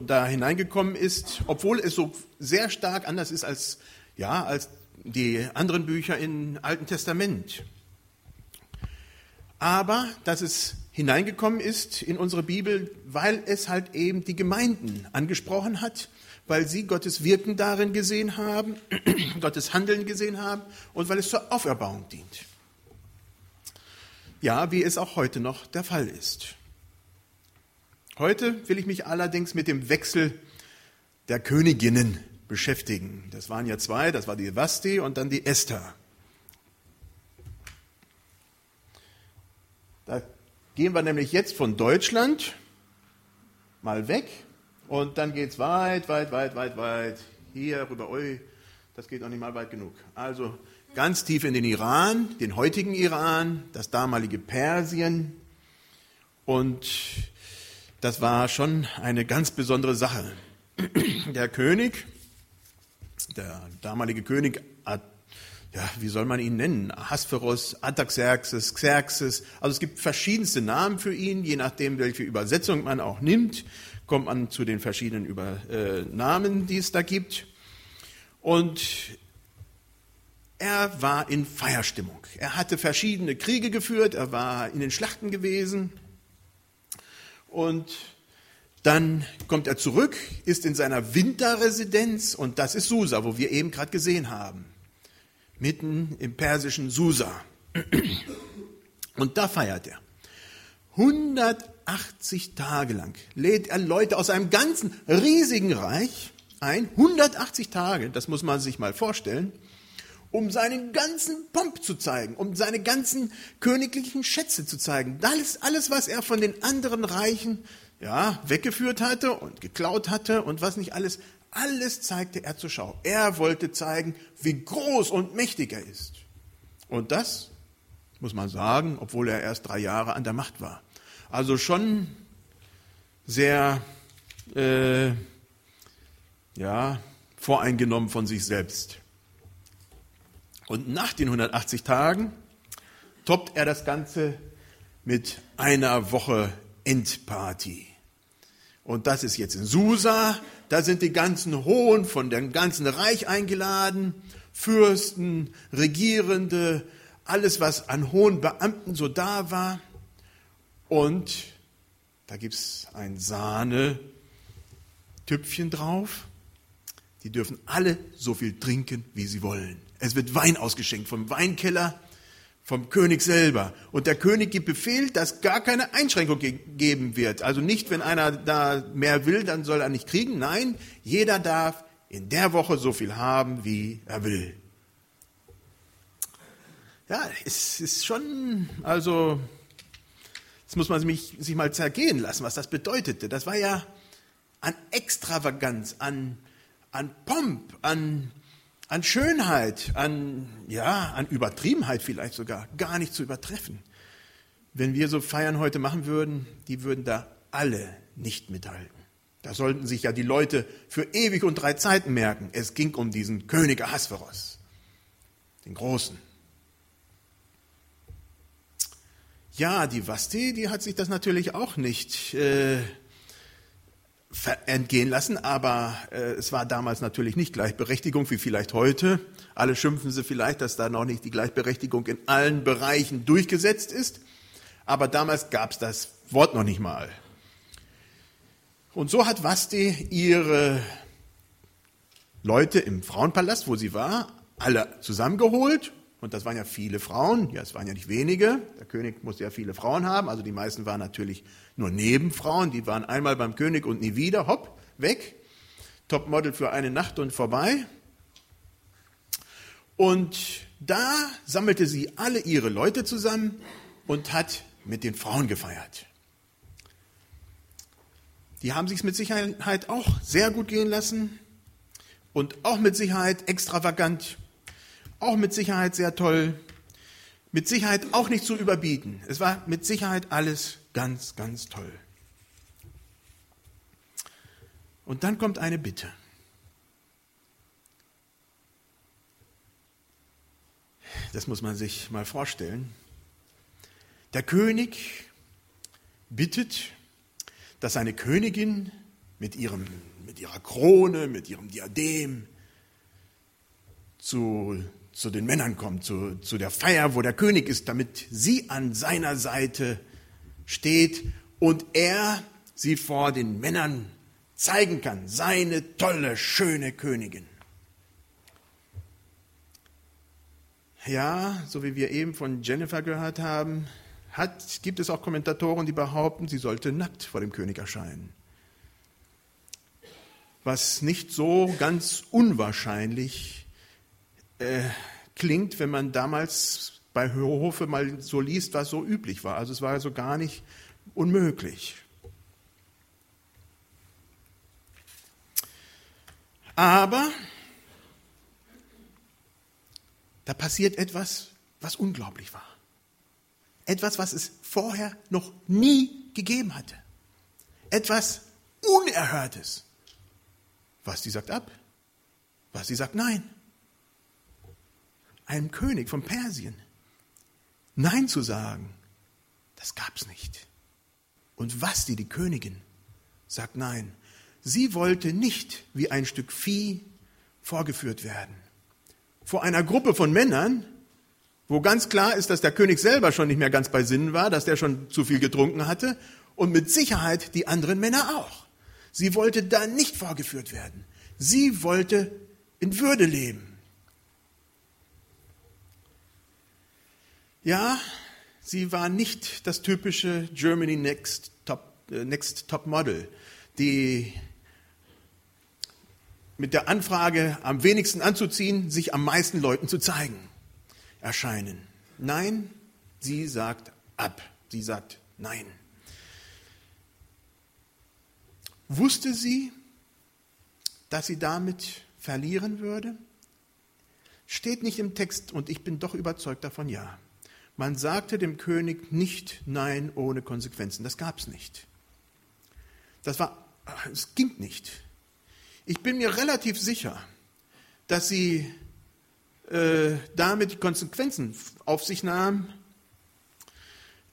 da hineingekommen ist, obwohl es so sehr stark anders ist als, ja, als die anderen Bücher im Alten Testament. Aber dass es hineingekommen ist in unsere Bibel, weil es halt eben die Gemeinden angesprochen hat, weil sie Gottes Wirken darin gesehen haben, Gottes Handeln gesehen haben und weil es zur Auferbauung dient. Ja, wie es auch heute noch der Fall ist. Heute will ich mich allerdings mit dem Wechsel der Königinnen beschäftigen. Das waren ja zwei, das war die Vasti und dann die Esther. Da gehen wir nämlich jetzt von Deutschland mal weg und dann geht es weit, weit, weit, weit, weit hier rüber. Ui, das geht noch nicht mal weit genug. Also ganz tief in den Iran, den heutigen Iran, das damalige Persien. Und das war schon eine ganz besondere Sache. Der König, der damalige König, ja, wie soll man ihn nennen? Ahasverus, Artaxerxes, Xerxes. Also es gibt verschiedenste Namen für ihn, je nachdem, welche Übersetzung man auch nimmt kommt man zu den verschiedenen Über, äh, Namen, die es da gibt. Und er war in Feierstimmung. Er hatte verschiedene Kriege geführt, er war in den Schlachten gewesen. Und dann kommt er zurück, ist in seiner Winterresidenz und das ist Susa, wo wir eben gerade gesehen haben. Mitten im persischen Susa. Und da feiert er. 180 Tage lang lädt er Leute aus einem ganzen riesigen Reich ein, 180 Tage, das muss man sich mal vorstellen, um seinen ganzen Pomp zu zeigen, um seine ganzen königlichen Schätze zu zeigen. Alles, alles was er von den anderen Reichen ja, weggeführt hatte und geklaut hatte und was nicht alles, alles zeigte er zur Schau. Er wollte zeigen, wie groß und mächtig er ist. Und das muss man sagen, obwohl er erst drei Jahre an der Macht war. Also schon sehr äh, ja, voreingenommen von sich selbst. Und nach den 180 Tagen toppt er das Ganze mit einer Woche Endparty. Und das ist jetzt in Susa. Da sind die ganzen Hohen von dem ganzen Reich eingeladen, Fürsten, Regierende, alles, was an hohen Beamten so da war. Und da gibt es ein Sahne-Tüpfchen drauf. Die dürfen alle so viel trinken, wie sie wollen. Es wird Wein ausgeschenkt vom Weinkeller, vom König selber. Und der König gibt Befehl, dass gar keine Einschränkung gegeben wird. Also nicht, wenn einer da mehr will, dann soll er nicht kriegen. Nein, jeder darf in der Woche so viel haben, wie er will. Ja, es ist schon, also das muss man sich, sich mal zergehen lassen, was das bedeutete. Das war ja an Extravaganz, an, an Pomp, an, an Schönheit, an, ja, an Übertriebenheit vielleicht sogar, gar nicht zu übertreffen. Wenn wir so Feiern heute machen würden, die würden da alle nicht mithalten. Da sollten sich ja die Leute für ewig und drei Zeiten merken. Es ging um diesen König Ahasveros, den Großen. Ja, die Vasti, die hat sich das natürlich auch nicht äh, entgehen lassen, aber äh, es war damals natürlich nicht Gleichberechtigung wie vielleicht heute. Alle schimpfen sie vielleicht, dass da noch nicht die Gleichberechtigung in allen Bereichen durchgesetzt ist, aber damals gab es das Wort noch nicht mal. Und so hat Vasti ihre Leute im Frauenpalast, wo sie war, alle zusammengeholt und das waren ja viele Frauen, ja, es waren ja nicht wenige. Der König musste ja viele Frauen haben, also die meisten waren natürlich nur Nebenfrauen, die waren einmal beim König und nie wieder, hopp, weg. Topmodel für eine Nacht und vorbei. Und da sammelte sie alle ihre Leute zusammen und hat mit den Frauen gefeiert. Die haben sich mit Sicherheit auch sehr gut gehen lassen und auch mit Sicherheit extravagant auch mit Sicherheit sehr toll, mit Sicherheit auch nicht zu überbieten. Es war mit Sicherheit alles ganz, ganz toll. Und dann kommt eine Bitte. Das muss man sich mal vorstellen. Der König bittet, dass seine Königin mit, ihrem, mit ihrer Krone, mit ihrem Diadem zu, zu den Männern kommt, zu, zu der Feier, wo der König ist, damit sie an seiner Seite steht und er sie vor den Männern zeigen kann, seine tolle, schöne Königin. Ja, so wie wir eben von Jennifer gehört haben, hat, gibt es auch Kommentatoren, die behaupten, sie sollte nackt vor dem König erscheinen. Was nicht so ganz unwahrscheinlich äh, klingt, wenn man damals bei Hofe mal so liest, was so üblich war. Also es war also gar nicht unmöglich. Aber da passiert etwas, was unglaublich war. Etwas, was es vorher noch nie gegeben hatte. Etwas Unerhörtes. Was die sagt ab, was die sagt nein. Einem König von Persien Nein zu sagen, das gab's nicht. Und was die, die Königin, sagt nein. Sie wollte nicht wie ein Stück Vieh vorgeführt werden. Vor einer Gruppe von Männern, wo ganz klar ist, dass der König selber schon nicht mehr ganz bei Sinnen war, dass der schon zu viel getrunken hatte und mit Sicherheit die anderen Männer auch. Sie wollte da nicht vorgeführt werden. Sie wollte in Würde leben. Ja, sie war nicht das typische Germany Next Top, äh, Next Top Model, die mit der Anfrage, am wenigsten anzuziehen, sich am meisten Leuten zu zeigen, erscheinen. Nein, sie sagt ab. Sie sagt nein. Wusste sie, dass sie damit verlieren würde? Steht nicht im Text und ich bin doch überzeugt davon, ja. Man sagte dem König nicht Nein ohne Konsequenzen. Das gab es nicht. Das war, es ging nicht. Ich bin mir relativ sicher, dass sie äh, damit die Konsequenzen auf sich nahm,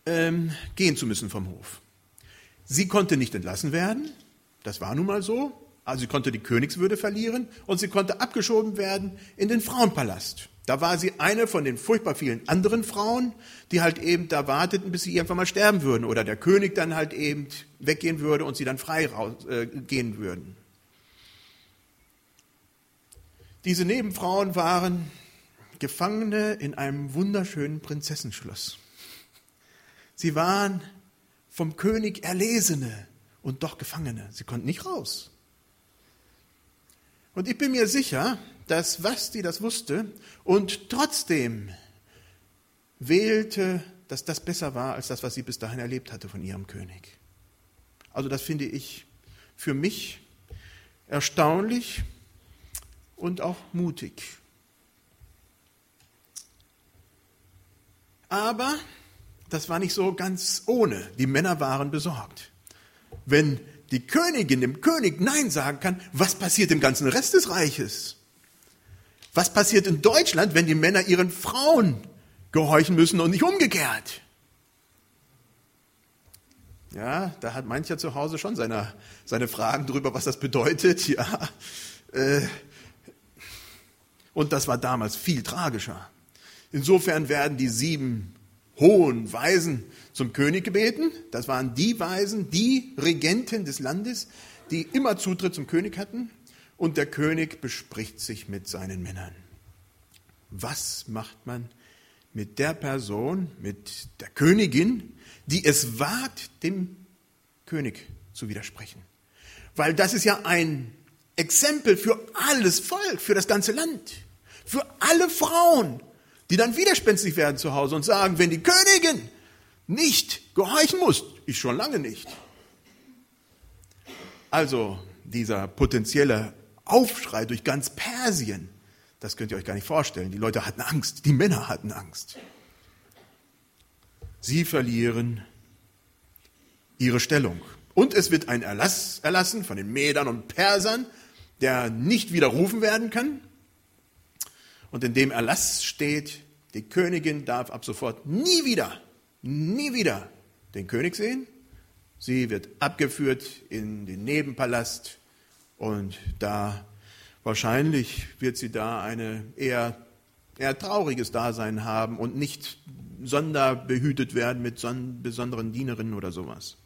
ähm, gehen zu müssen vom Hof. Sie konnte nicht entlassen werden, das war nun mal so. Also sie konnte die Königswürde verlieren und sie konnte abgeschoben werden in den Frauenpalast. Da war sie eine von den furchtbar vielen anderen Frauen, die halt eben da warteten, bis sie irgendwann mal sterben würden oder der König dann halt eben weggehen würde und sie dann frei raus, äh, gehen würden. Diese Nebenfrauen waren Gefangene in einem wunderschönen Prinzessenschloss. Sie waren vom König Erlesene und doch Gefangene. Sie konnten nicht raus. Und ich bin mir sicher, dass Vasti das wusste und trotzdem wählte, dass das besser war als das, was sie bis dahin erlebt hatte von ihrem König. Also das finde ich für mich erstaunlich und auch mutig. Aber das war nicht so ganz ohne. Die Männer waren besorgt. Wenn die Königin dem König Nein sagen kann, was passiert im ganzen Rest des Reiches? Was passiert in Deutschland, wenn die Männer ihren Frauen gehorchen müssen und nicht umgekehrt? Ja, da hat mancher zu Hause schon seine, seine Fragen darüber, was das bedeutet. Ja, äh, und das war damals viel tragischer. Insofern werden die sieben hohen Weisen zum König gebeten. Das waren die Weisen, die Regenten des Landes, die immer Zutritt zum König hatten. Und der König bespricht sich mit seinen Männern. Was macht man mit der Person, mit der Königin, die es wagt, dem König zu widersprechen? Weil das ist ja ein Exempel für alles Volk, für das ganze Land, für alle Frauen, die dann widerspenstig werden zu Hause und sagen, wenn die Königin nicht gehorchen muss, ich schon lange nicht. Also dieser potenzielle Aufschrei durch ganz Persien, das könnt ihr euch gar nicht vorstellen. Die Leute hatten Angst, die Männer hatten Angst. Sie verlieren ihre Stellung. Und es wird ein Erlass erlassen von den Medern und Persern, der nicht widerrufen werden kann. Und in dem Erlass steht, die Königin darf ab sofort nie wieder, nie wieder den König sehen, Sie wird abgeführt in den Nebenpalast und da wahrscheinlich wird sie da eine eher, eher trauriges Dasein haben und nicht sonderbehütet werden mit besonderen Dienerinnen oder sowas.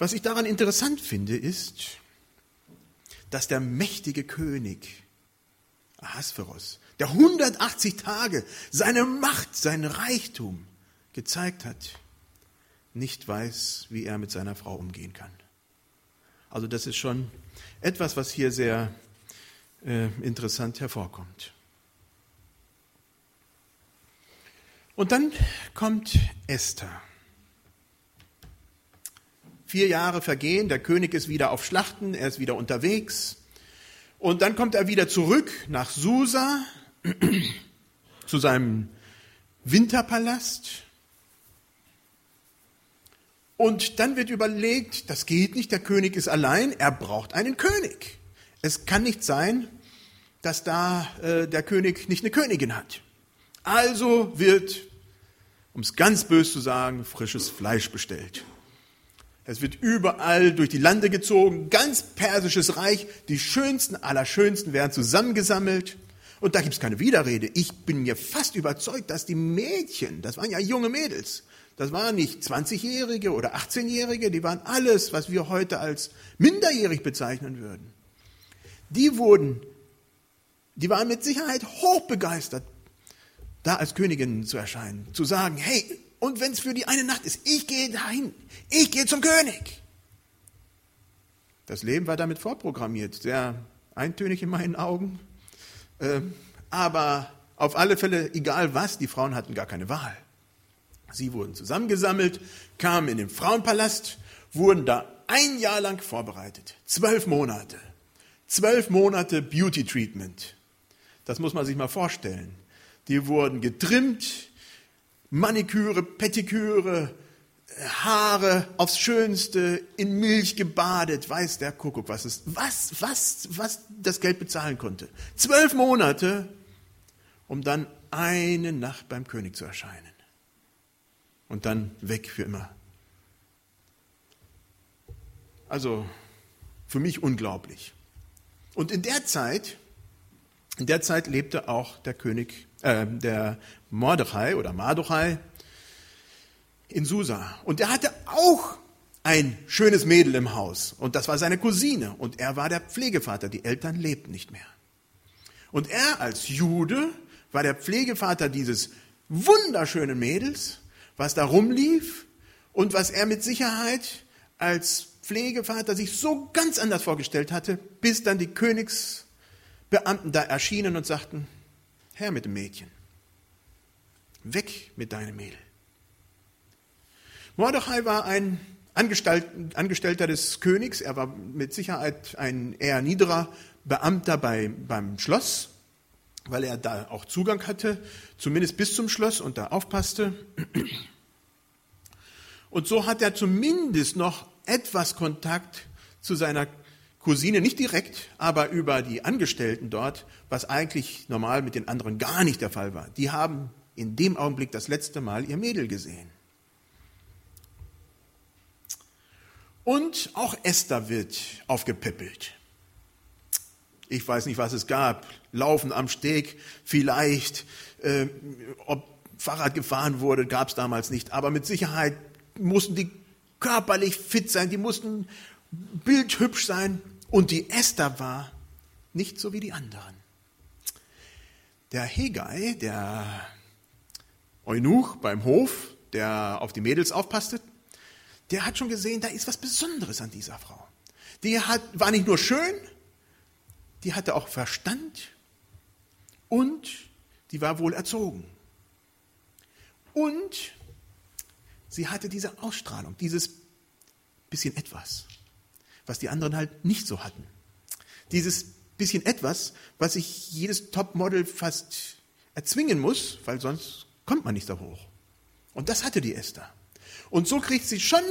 Was ich daran interessant finde, ist, dass der mächtige König Ahasveros, der 180 Tage seine Macht, seinen Reichtum gezeigt hat, nicht weiß, wie er mit seiner Frau umgehen kann. Also das ist schon etwas, was hier sehr äh, interessant hervorkommt. Und dann kommt Esther. Vier Jahre vergehen, der König ist wieder auf Schlachten, er ist wieder unterwegs. Und dann kommt er wieder zurück nach Susa zu seinem Winterpalast. Und dann wird überlegt, das geht nicht, der König ist allein, er braucht einen König. Es kann nicht sein, dass da äh, der König nicht eine Königin hat. Also wird, um es ganz bös zu sagen, frisches Fleisch bestellt. Es wird überall durch die Lande gezogen, ganz persisches Reich, die schönsten aller Schönsten werden zusammengesammelt. Und da gibt es keine Widerrede. Ich bin mir fast überzeugt, dass die Mädchen, das waren ja junge Mädels, das waren nicht 20-Jährige oder 18-Jährige, die waren alles, was wir heute als minderjährig bezeichnen würden. Die wurden, die waren mit Sicherheit hochbegeistert, da als Königinnen zu erscheinen, zu sagen, hey, und wenn es für die eine Nacht ist, ich gehe dahin, ich gehe zum König. Das Leben war damit vorprogrammiert, sehr eintönig in meinen Augen, ähm, aber auf alle Fälle, egal was, die Frauen hatten gar keine Wahl. Sie wurden zusammengesammelt, kamen in den Frauenpalast, wurden da ein Jahr lang vorbereitet. Zwölf Monate. Zwölf Monate Beauty Treatment. Das muss man sich mal vorstellen. Die wurden getrimmt, Maniküre, Pettiküre, Haare aufs Schönste, in Milch gebadet, weiß der Kuckuck, was es, was, was, was das Geld bezahlen konnte. Zwölf Monate, um dann eine Nacht beim König zu erscheinen und dann weg für immer. Also für mich unglaublich. Und in der Zeit, in der Zeit lebte auch der König, äh, der Mordechai oder Mardochai in Susa. Und er hatte auch ein schönes Mädel im Haus. Und das war seine Cousine. Und er war der Pflegevater. Die Eltern lebten nicht mehr. Und er als Jude war der Pflegevater dieses wunderschönen Mädels was da rumlief und was er mit Sicherheit als Pflegevater sich so ganz anders vorgestellt hatte, bis dann die Königsbeamten da erschienen und sagten, Herr mit dem Mädchen, weg mit deinem Mädel. Mordechai war ein Angestellter des Königs, er war mit Sicherheit ein eher niederer Beamter bei, beim Schloss, weil er da auch Zugang hatte, zumindest bis zum Schloss und da aufpasste. Und so hat er zumindest noch etwas Kontakt zu seiner Cousine, nicht direkt, aber über die Angestellten dort, was eigentlich normal mit den anderen gar nicht der Fall war. Die haben in dem Augenblick das letzte Mal ihr Mädel gesehen. Und auch Esther wird aufgepäppelt. Ich weiß nicht, was es gab. Laufen am Steg, vielleicht. Äh, ob Fahrrad gefahren wurde, gab es damals nicht. Aber mit Sicherheit mussten die körperlich fit sein, die mussten bildhübsch sein. Und die Esther war nicht so wie die anderen. Der Hegai, der Eunuch beim Hof, der auf die Mädels aufpasste, der hat schon gesehen, da ist was Besonderes an dieser Frau. Die hat, war nicht nur schön, die hatte auch Verstand und die war wohl erzogen. Und sie hatte diese Ausstrahlung, dieses bisschen etwas, was die anderen halt nicht so hatten. Dieses bisschen etwas, was sich jedes Topmodel fast erzwingen muss, weil sonst kommt man nicht da hoch. Und das hatte die Esther. Und so kriegt sie schon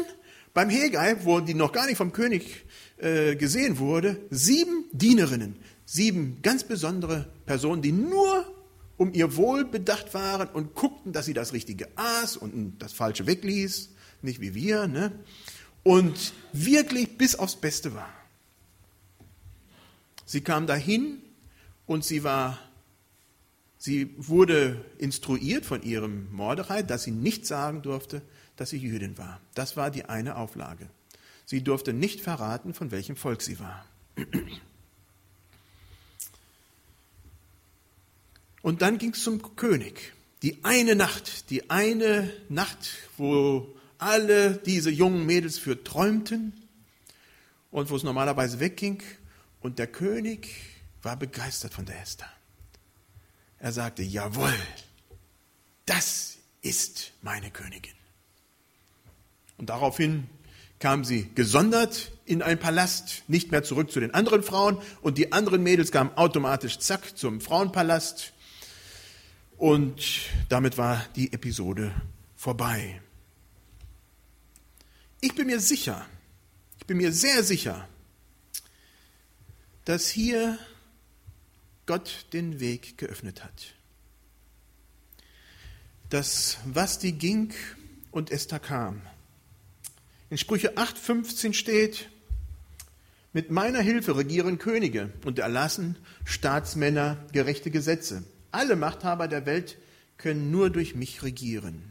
beim Hegai, wo die noch gar nicht vom König äh, gesehen wurde, sieben Dienerinnen, sieben ganz besondere Personen, die nur um ihr Wohl bedacht waren und guckten, dass sie das Richtige aß und das Falsche wegließ, nicht wie wir, ne? Und wirklich bis aufs Beste war. Sie kam dahin und sie war, sie wurde instruiert von ihrem Mordechai, dass sie nicht sagen durfte, dass sie Jüdin war. Das war die eine Auflage. Sie durfte nicht verraten, von welchem Volk sie war. Und dann ging es zum König. Die eine Nacht, die eine Nacht, wo alle diese jungen Mädels für träumten und wo es normalerweise wegging. Und der König war begeistert von der Esther. Er sagte, jawohl, das ist meine Königin. Und daraufhin kam sie gesondert in einen Palast, nicht mehr zurück zu den anderen Frauen. Und die anderen Mädels kamen automatisch zack zum Frauenpalast. Und damit war die Episode vorbei. Ich bin mir sicher, ich bin mir sehr sicher, dass hier Gott den Weg geöffnet hat. Dass was die ging und Esther kam. In Sprüche 8,15 steht, mit meiner Hilfe regieren Könige und erlassen Staatsmänner gerechte Gesetze. Alle Machthaber der Welt können nur durch mich regieren.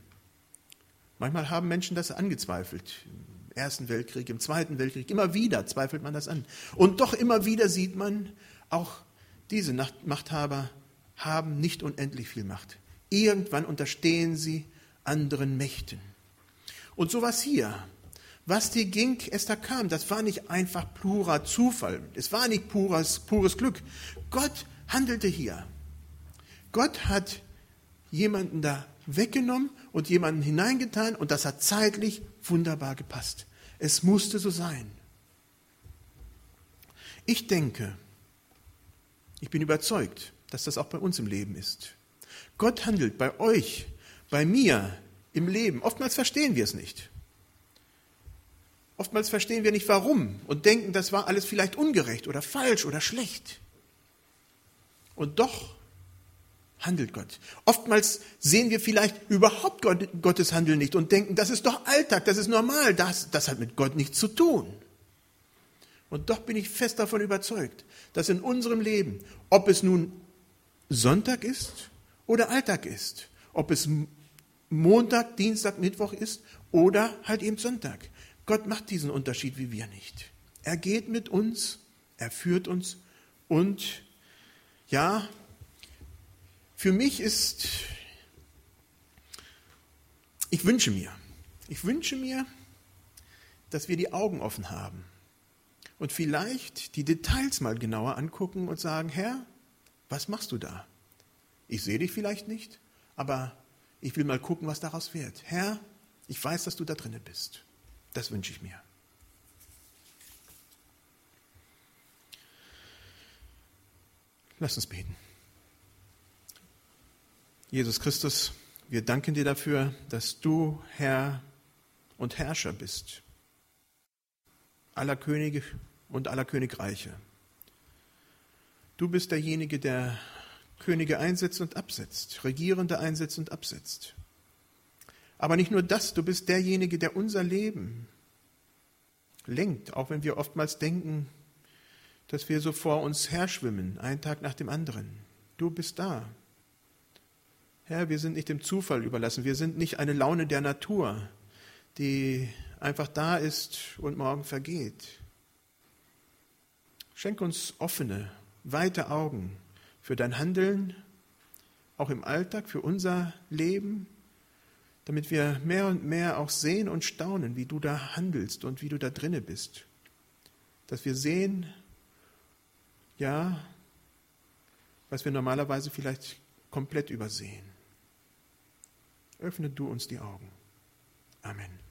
Manchmal haben Menschen das angezweifelt. Im Ersten Weltkrieg, im Zweiten Weltkrieg, immer wieder zweifelt man das an. Und doch immer wieder sieht man, auch diese Machthaber haben nicht unendlich viel Macht. Irgendwann unterstehen sie anderen Mächten. Und so was hier. Was dir ging, Esther kam, das war nicht einfach purer Zufall. Es war nicht pures, pures Glück. Gott handelte hier. Gott hat jemanden da weggenommen und jemanden hineingetan und das hat zeitlich wunderbar gepasst. Es musste so sein. Ich denke, ich bin überzeugt, dass das auch bei uns im Leben ist. Gott handelt bei euch, bei mir im Leben. Oftmals verstehen wir es nicht. Oftmals verstehen wir nicht warum und denken, das war alles vielleicht ungerecht oder falsch oder schlecht. Und doch handelt Gott. Oftmals sehen wir vielleicht überhaupt Gott, Gottes Handeln nicht und denken, das ist doch Alltag, das ist normal, das, das hat mit Gott nichts zu tun. Und doch bin ich fest davon überzeugt, dass in unserem Leben, ob es nun Sonntag ist oder Alltag ist, ob es Montag, Dienstag, Mittwoch ist oder halt eben Sonntag, Gott macht diesen Unterschied wie wir nicht. Er geht mit uns, er führt uns und ja, für mich ist, ich wünsche mir, ich wünsche mir, dass wir die Augen offen haben und vielleicht die Details mal genauer angucken und sagen, Herr, was machst du da? Ich sehe dich vielleicht nicht, aber ich will mal gucken, was daraus wird. Herr, ich weiß, dass du da drinnen bist. Das wünsche ich mir. Lass uns beten. Jesus Christus, wir danken dir dafür, dass du Herr und Herrscher bist, aller Könige und aller Königreiche. Du bist derjenige, der Könige einsetzt und absetzt, Regierende einsetzt und absetzt. Aber nicht nur das, du bist derjenige, der unser Leben lenkt, auch wenn wir oftmals denken, dass wir so vor uns herschwimmen, einen Tag nach dem anderen. Du bist da. Herr, wir sind nicht dem Zufall überlassen. Wir sind nicht eine Laune der Natur, die einfach da ist und morgen vergeht. Schenk uns offene, weite Augen für dein Handeln, auch im Alltag, für unser Leben, damit wir mehr und mehr auch sehen und staunen, wie du da handelst und wie du da drinne bist. Dass wir sehen, ja, was wir normalerweise vielleicht komplett übersehen. Öffne du uns die Augen. Amen.